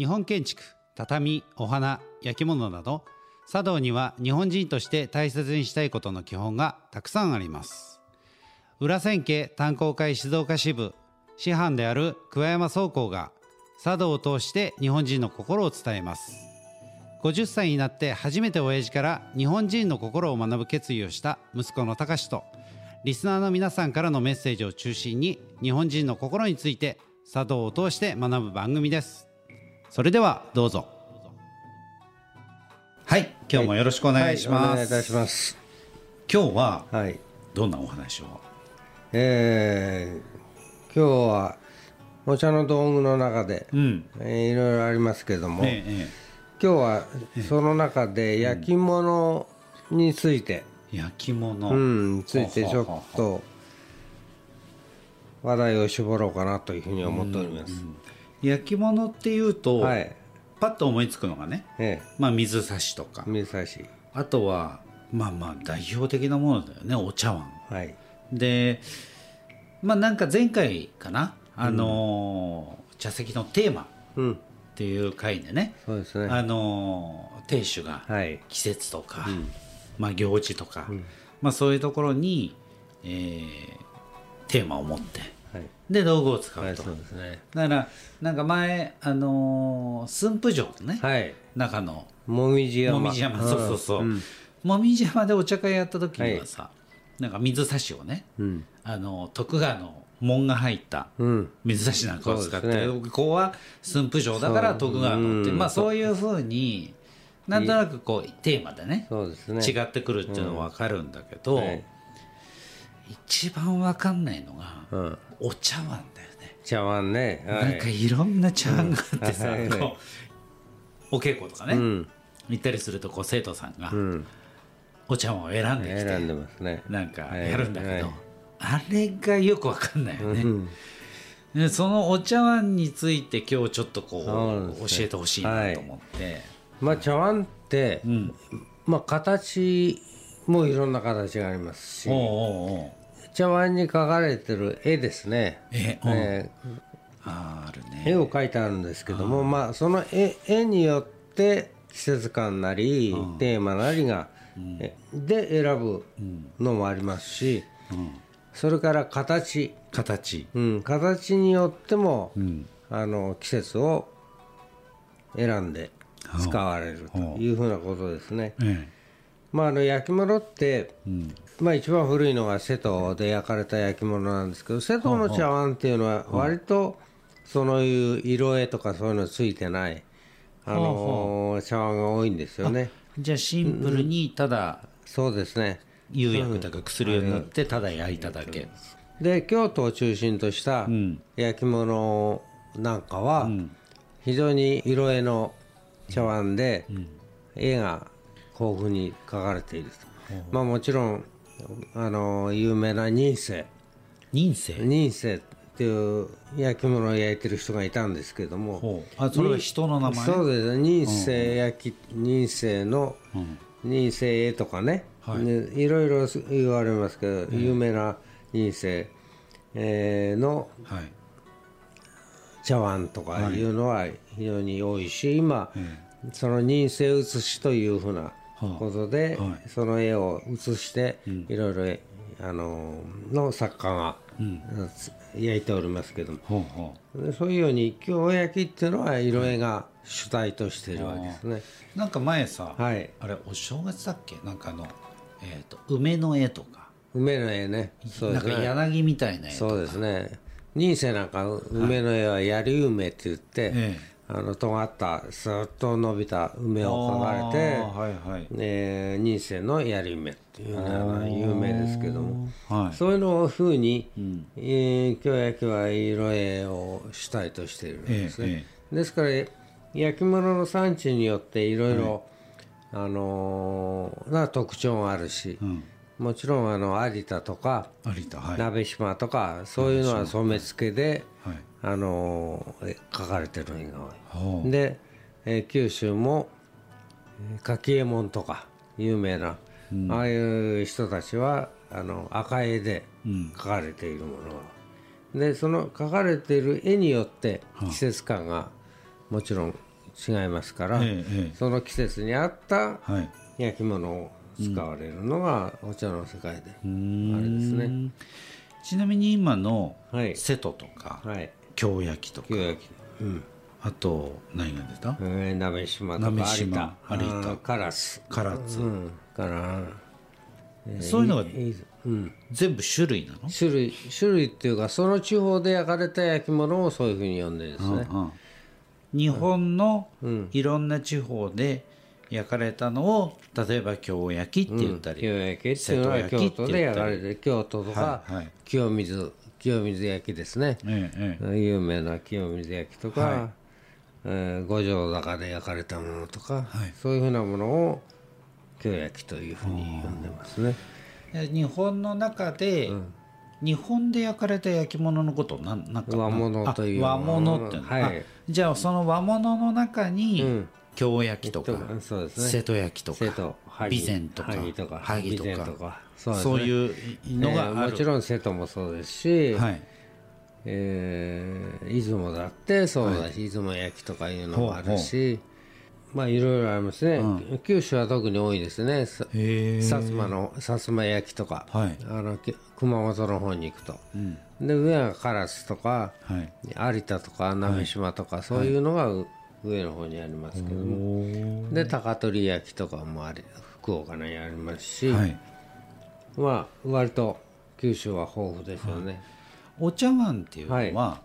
日本建築畳お花焼き物など茶道には日本人として大切にしたいことの基本がたくさんあります。裏千家炭鉱会静岡支部師範である桑山総工が茶道を通して日本人の心を伝えます。50歳になって初めて親父から日本人の心を学ぶ決意をした息子の隆とリスナーの皆さんからのメッセージを中心に日本人の心について茶道を通して学ぶ番組です。それではどうぞ。はい。今日もよろしくお願いします、はい。お願いいたします。今日ははい。どんなお話を？えー、今日はお茶の道具の中で、うん。えーいろいろありますけども、ええ今日はその中で焼き物について、ええ焼き物、うん、についてちょっはははと話題を絞ろうかなというふうに思っております。焼き物っていうと、はい。パッと思いつくのがね、えまあ、水差しとかえ、水差し。あとはまあまあ代表的なものだよねお茶碗はい。でまあなんか前回かなあのー茶席のテーマっうん。ていう回でねそうですね。あのー亭主がはい。季節とか、まあ行事とか、まあそういうところに、えーテーマを持ってはい。で道具を使うと、はい、そうですね。だからなんか前あのー駿府城のね、はい。中の。もみじ山。もみじ山。そうそうそう、ん。もみじ山でお茶会やった時にはさ、なんか水差しをねうん。あの徳川の門が入ったうん。水差しなんかを使って、ここは駿府城だから徳川のってうん。まあそういうふうになんとなくこうテーマでねそうですね。違ってくるっていうのは分かるんだけど、はい一番分かんないのがうん。お茶碗だよね、茶碗ね。はなんかいろんな茶碗があってさ、うんはいはいお稽古とかね、うん。行ったりするとこう生徒さんがうん。お茶碗を選んできて、選んでますね。なんかやるんだけど、はいあれがよく分かんないよね、うん。でそのお茶碗について今日ちょっとこそうね教えてほしいなと思って、まあ茶碗ってう、んまあ形もいろんな形がありますしおう、おうおう茶碗に描かれてる絵ですね。え、うん。えああるーね。絵を描いてあるんですけども、まあその絵絵によって季節感なりテーマなりが、えで選ぶのもありますし、うん。それから形、形。うん、形によっても、うん。あの季節を選んで使われるというふうなことですね。えまあ、あの焼き物って、まあ、一番古いのが瀬戸で焼かれた焼き物なんですけど瀬戸の茶碗っていうのは割とそういう色絵とかそういうのついてない、あのー茶碗が多いんですよね。じゃあシンプルにただそうですね。釉薬とか薬を塗ってただ焼いただけ、で京都を中心としたん。焼き物なんかは非常に色絵の茶碗で絵が豊富に描かれていると、まあ、もちろんあの有名な仁清人生仁清っていう焼き物を焼いてる人がいたんですけども。あそれは人の名前？そうです。仁清焼き仁清の仁清絵とかね、はい。ねいろいろ言われますけど、有名な仁清、えーのはい。茶碗とかいうのは非常に多いし、今、その仁清写しというふうなことで、ははい。その絵を写して、いろいろあのの作家が、焼いておりますけども。ほうほでそういうように京焼きっていうのは色絵が主体としているわけですね。うなんか前さ、はい。あれお正月だっけ？なんかあの、えー、と梅の絵とか。梅の絵ね。そうなんかですね。柳みたいな絵とか。そうですね。仁清なんか梅の絵は槍梅って言って、えあの尖ったスーッと伸びた梅を描かれて、はいはい。えー、仁清の槍梅っていうのが有名ですけども、はい。そういうのを風に、えー京焼きは色絵を主体としているんですね。ええですから焼き物の産地によっていろい。ろあのーな特徴があるし、ん。もちろんあの有田とか有田はい。鍋島とかそういうのは染付で、はい。あの書かれてるのが多い。で、えー九州もえー柿右衛門とか有名な、ああいう人たちはあの赤絵で描かれているもの。が、でその描かれている絵によって季節感がもちろん違いますから、ええええ。その季節に合ったはい。焼き物を使われるのがお茶の世界で、あれですねちなみに今のはい。瀬戸とかはい。京焼きとかうん。あと何が出た？えー、鍋島とか鍋島有田。唐津。唐津。うんから、えーそういうのが全部種類なの？種類種類っていうかその地方で焼かれた焼き物をそういうふうに呼んでるんですね、うん日本のいろんな地方で焼かれたのを例えば京焼きって言ったり、清焼きっていうのは京都で焼かれてる京都とか、はいはい。清水清水焼きですね、えええ有名な清水焼きとか、はい。えー五条坂で焼かれたものとか、そういうふうなものを京焼きというふうに呼んでますね。え日本の中で、日本で焼かれた焼き物のことをなんなんかな？和物というあ和物ってはい。あじゃあその和物の中に、うん京焼きとか、そうですね。瀬戸焼きとか備前とか萩とか萩とかとか。そ,、そうねいうのがえーもちろん瀬戸もそうですし、はい。えー出雲だってそうだし、出雲焼きとかいうのもあるしまあいろいろありますね、九州は特に多いですね。薩摩の薩摩焼きとか、はい。あのき熊本の方に行くと、で上は唐津とかはい。有田とか鍋島とか、そういうのがう上の方にありますけども、で高取焼きとかもあり福岡にありますし、はい。まあ割と九州は豊富ですよね、お茶碗っていうのは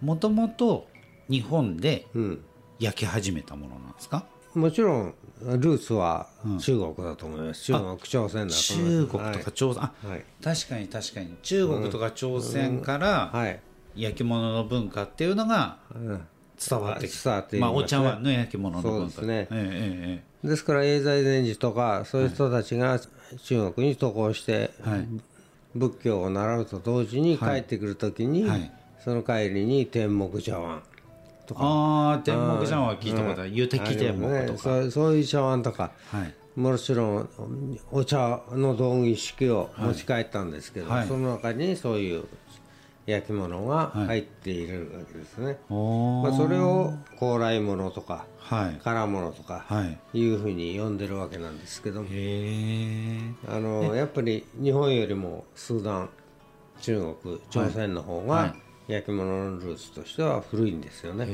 もともと日本でうん。焼き始めたものなんですか？もちろんルーツは中国だと思います、中国朝鮮だと思います。中国とか朝鮮、あはい、はい確かに確かに。中国とか朝鮮からはい。焼き物の文化っていうのがうん伝わってき伝わっていまあ、お茶碗の焼き物の文化ですね。えええですから永在禅師とかそういう人たちが中国に渡航して、はい。仏教を習うと同時に帰ってくる時に、はい。その帰りに天目茶碗とか。ああ天目茶碗は聞いたことある。湯滴天目とか、ね。そうそういう茶碗とか。はい。もちろんお茶の道具一式を持ち帰ったんですけど、はい。その中にそういう焼き物が入っているわけですね、おー。まあ、それを高麗物とかはい。唐物とかはい。いうふうに呼んでるわけなんですけども。へえあのやっぱり日本よりもスーダン中国朝鮮の方はが焼き物のルーツとしては古いんですよね、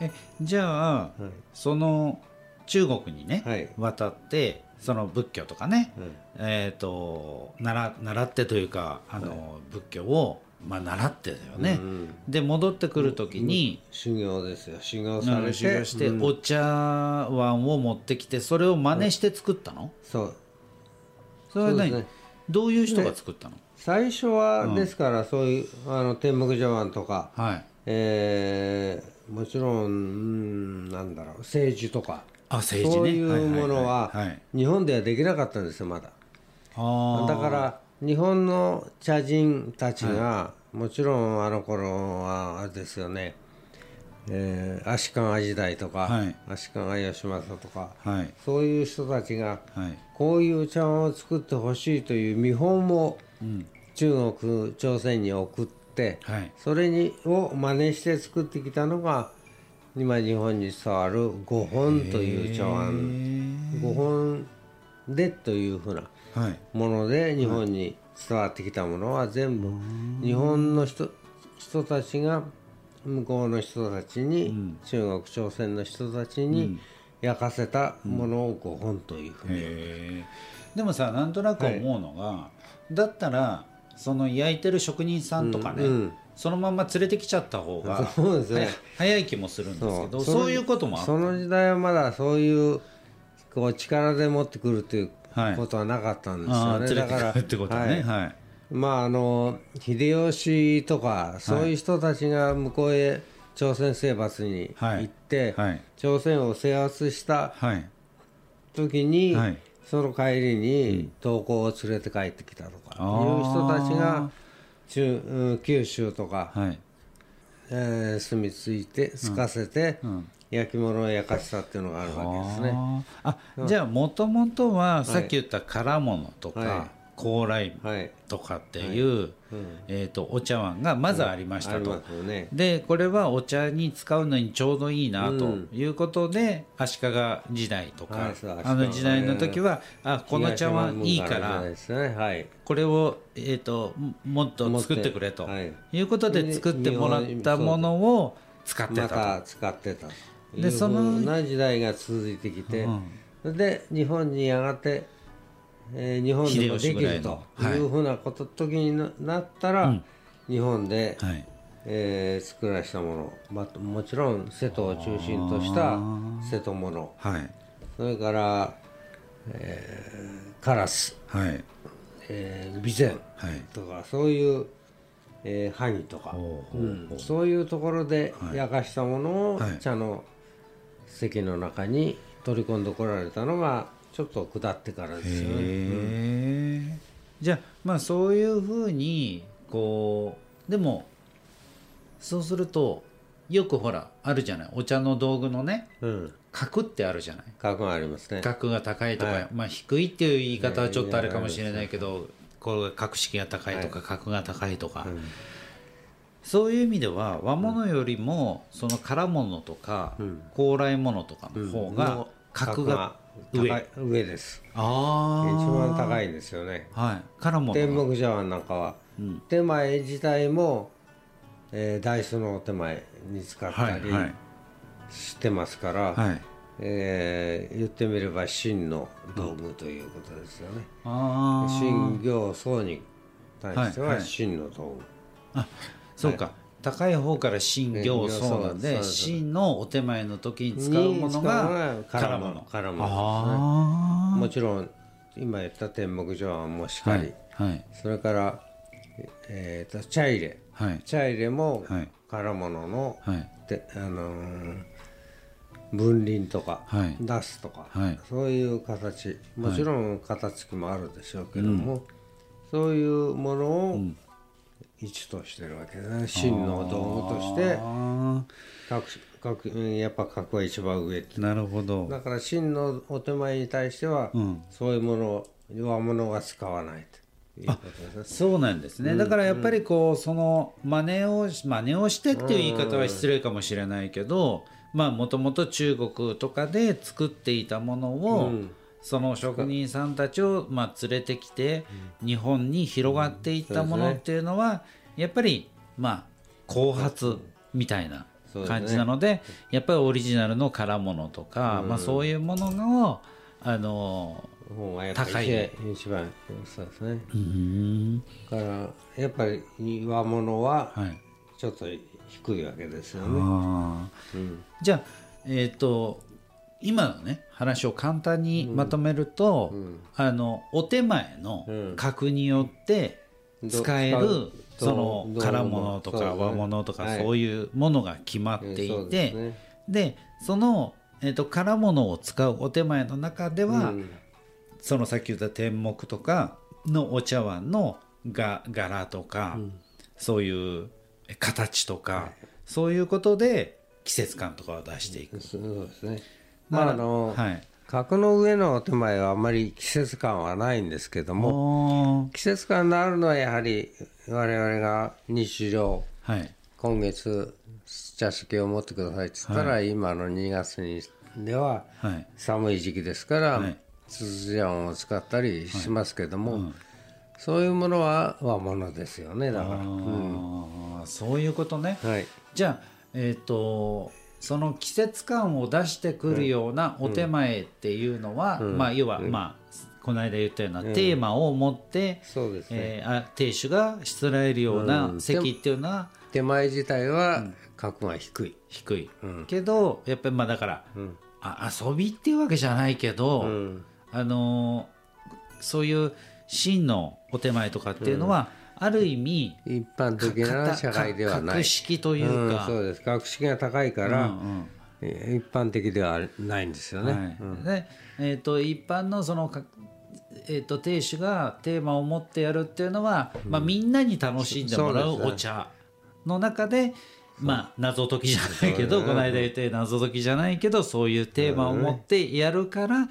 えじゃあ、その中国にね、はい。渡ってその仏教とかね、えっ、と習習ってというかあの、仏教をまあ習ってだよね、で戻ってくる時に、修行ですよ。修行あされて。して、うん。お茶碗を持ってきてそれを真似して作ったの、そう。それは何？ね。どういう人が作ったの、最初はですからそういうあの天目茶碗とか、はい。えーもちろんうんなんだろう政治とか。あ政治ね。そういうものは日本ではできなかったんですよまだ。あー。だから日本の茶人たちが、もちろんあの頃はあれですよね、えー足利時代とか、はい。足利義政とか、はい。そういう人たちがはい。こういう茶碗を作ってほしいという見本を中国朝鮮に送って、はい。それにを真似して作ってきたのが今日本に伝わる五本という茶碗。五本でというふうなはいもので日本に伝わってきたものは全部日本の人人たちが向こうの人たちに、中国朝鮮の人たちに焼かせたものを五本というふうに、でもさなんとなく思うのが、だったらその焼いてる職人さんとかね、うんうん。そのまま連れてきちゃった方がそうですね早い気もするんですけどのそういうこともあるその時代はまだそういうこう力で持ってくるというはいことはなかったんですよね、だからくるってことはねはい、まああの秀吉とかそういう人たちが向こうへ朝鮮征伐にはい。行って、はい。朝鮮を制圧したはい。時に、はい。その帰りに投降を連れて帰ってきたとかいうあ人たちが中うん九州とか、はい。えー住み着いてつかせて、焼き物を焼かせたっていうのがあるわけですね。あ。じゃあもともとはさっき言った唐物とか、は高麗はいとかっていう、えー、とお茶碗がまずありましたと。ありますよね。でこれはお茶に使うのにちょうどいいなということで、足利時代とか、あの時代の時は、あこの茶碗いいからね。はい。これを、えー、ともっと作ってくれとはい。いうことで作ってもらったものを使ってまたた使ってた。というでそのな時代が続いてきて、それで日本にやがて、えー日本でもできるといい。うふうなこと時にななったら、日本で、と。はい。えー作らしたもの、まあ、もちろん瀬戸を中心とした瀬戸物。はい。それから、えーカラス、はい。えー備前。はい。とかそういう、えー萩とか、うん。そういうところで焼かしたものをはい。茶の席の中に取り込んでこられたのがちょっと下ってからですよね。へえ。じゃあまあそういうふうにこうでもそうするとよくほらあるじゃない。お茶の道具のねうん、格ってあるじゃない。格がありますね。格が高いとか、はい。まあ低いっていう言い方はちょっとあれかもしれないけどこれが格式が高いとか格が高いとか、そういう意味では和物よりもその唐物とか高麗物とかの方が格が上、上です。一あ番高いんですよね。あはい。唐物天目茶碗なんかは、手前自体も、えー、ダイスのお手前に使ったりはいはい。してますから、はい。えー言ってみれば真の道具ということですよね。ああ真行僧に対してはいははい。真の道具。あそうか、高い方から真行そうなんで真のお手前の時に使うものがに使うの。が唐物唐物あもちろん今言った天目茶碗もしあはかり、い。はい。それから、えーと茶入れ。はい。茶入れもはい。唐物の、はい。であのー分輪とか、はい。出すとか、はい。そういう形。もちろん型付きもあるでしょうけども、そういうものを一としてるわけですね。真の道具として。あ各各うんやっぱ格は一番上って。あなるほど。だから真のお手前に対しては、そういうものを弱物は使わないということですね。そうなんですね、だからやっぱりこうその真似を真似をしてっていう言い方は失礼かもしれないけどまあもともと中国とかで作っていたものを、その職人さんたちをまあ連れてきて日本に広がっていったものっていうのはやっぱりまあ後発みたいな感じなのでやっぱりオリジナルの唐物とか、まあ、そういうものをあの高い。一番そうですね。うん。だからやっぱり和物ははい。ちょっと低いわけですよね、じゃあえっ、と今のね話を簡単にまとめると、あのお手前の格によって使える、そのどう唐物とか和物とかはい。そういうものが決まっていて、でその、えー、と唐物を使うお手前の中では、うん。そのさっき言った天目とかのお茶碗のが柄とか、そういう形とか、そういうことで季節感とかを出していく。そうですねまああの、はい、格の上のお手前はあまり季節感はないんですけども季節感のあるのはやはり我々が日常はい。今月茶席を持ってくださいって言ったら、今の2月にでははい。寒い時期ですから、はい。つつじゃんを使ったりしますけども、そういうものは和物ですよねだから、あーそういうことね。はい。じゃあえっ、とその季節感を出してくるようなお手前っていうのは、まあ要は、まあこの間言ったようなテーマを持って、そうですね、えーあ亭主がしつらえるような席っていうのは手前自体は格が低い、低い、けどやっぱりまあだから、あ遊びっていうわけじゃないけど、うん。あのーそういう真のお手前とかっていうのは、ある意味一般的な社会ではない。格式というか、んそうです。格式が高いから、うんうん。え一般的ではないんですよね、はい。でえー、と一般のそのか、えー、と亭主がテーマを持ってやるっていうのは、まあ、みんなに楽しんでもらうお茶の中で、まあ、謎解きじゃないけど、この間言って謎解きじゃないけどそういうテーマを持ってやるから、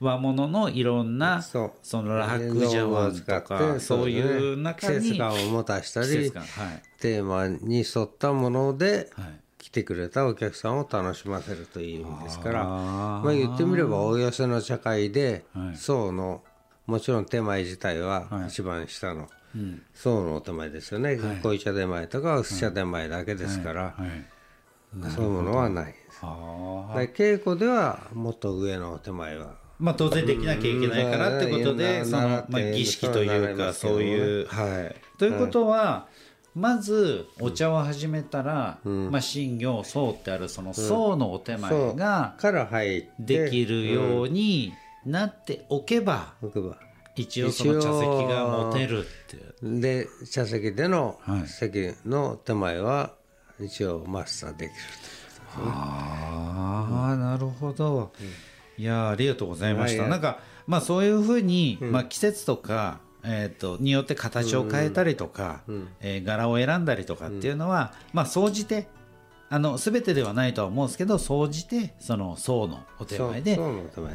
和物のいろんなそのラックジャワンとかそういう中に季節感を持たしたりテーマに沿ったものではい。来てくれたお客さんを楽しませるという意味ですからまあ言ってみればお寄せの茶会ではい。宋のもちろん手前自体ははい。一番下のうん。宋のお手前ですよね。濃茶手前とか薄茶手前だけですからはい。そういうものはないです。稽古ではもっと上のお手前はまあ当然できなきゃいけないからってことでうんそのまあ儀式というかそういうはい。ということはまずお茶を始めたらまあ新行宋ってあるその宋のお手前がからできるようになっておけば一応その茶席が持てるっていう。で茶席でのはい。席の手前は一応マスターできるああなるほど、いやーありがとうございました、はいなんかまあそういうふうに、まあ、季節とか、えー、とによって形を変えたりとか、えー柄を選んだりとかっていうのは、まあ総じてあの全てではないとは思うんですけど総じてその宋のお手前で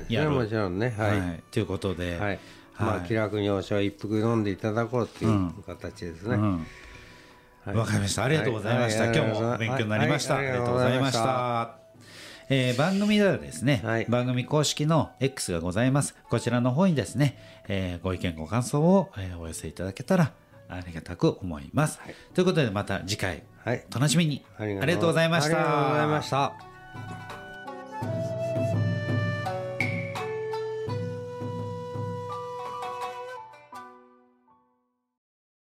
やる。ねもちろんねはい、はいということで、はい。まあ気楽にお茶を一服飲んでいただこうっていう形ですね、うん。わかりました。ありがとうございました。はい。今日も勉強になりました。はい。ありがとうございましはた。えー番組ではですね、はい番組公式の X がございます。こちらの方にですね、えーご意見ご感想を、えーお寄せいただけたらありがたく思います。ということでまた次回、はいお楽しみに。ありがとうございました。ありがとうございました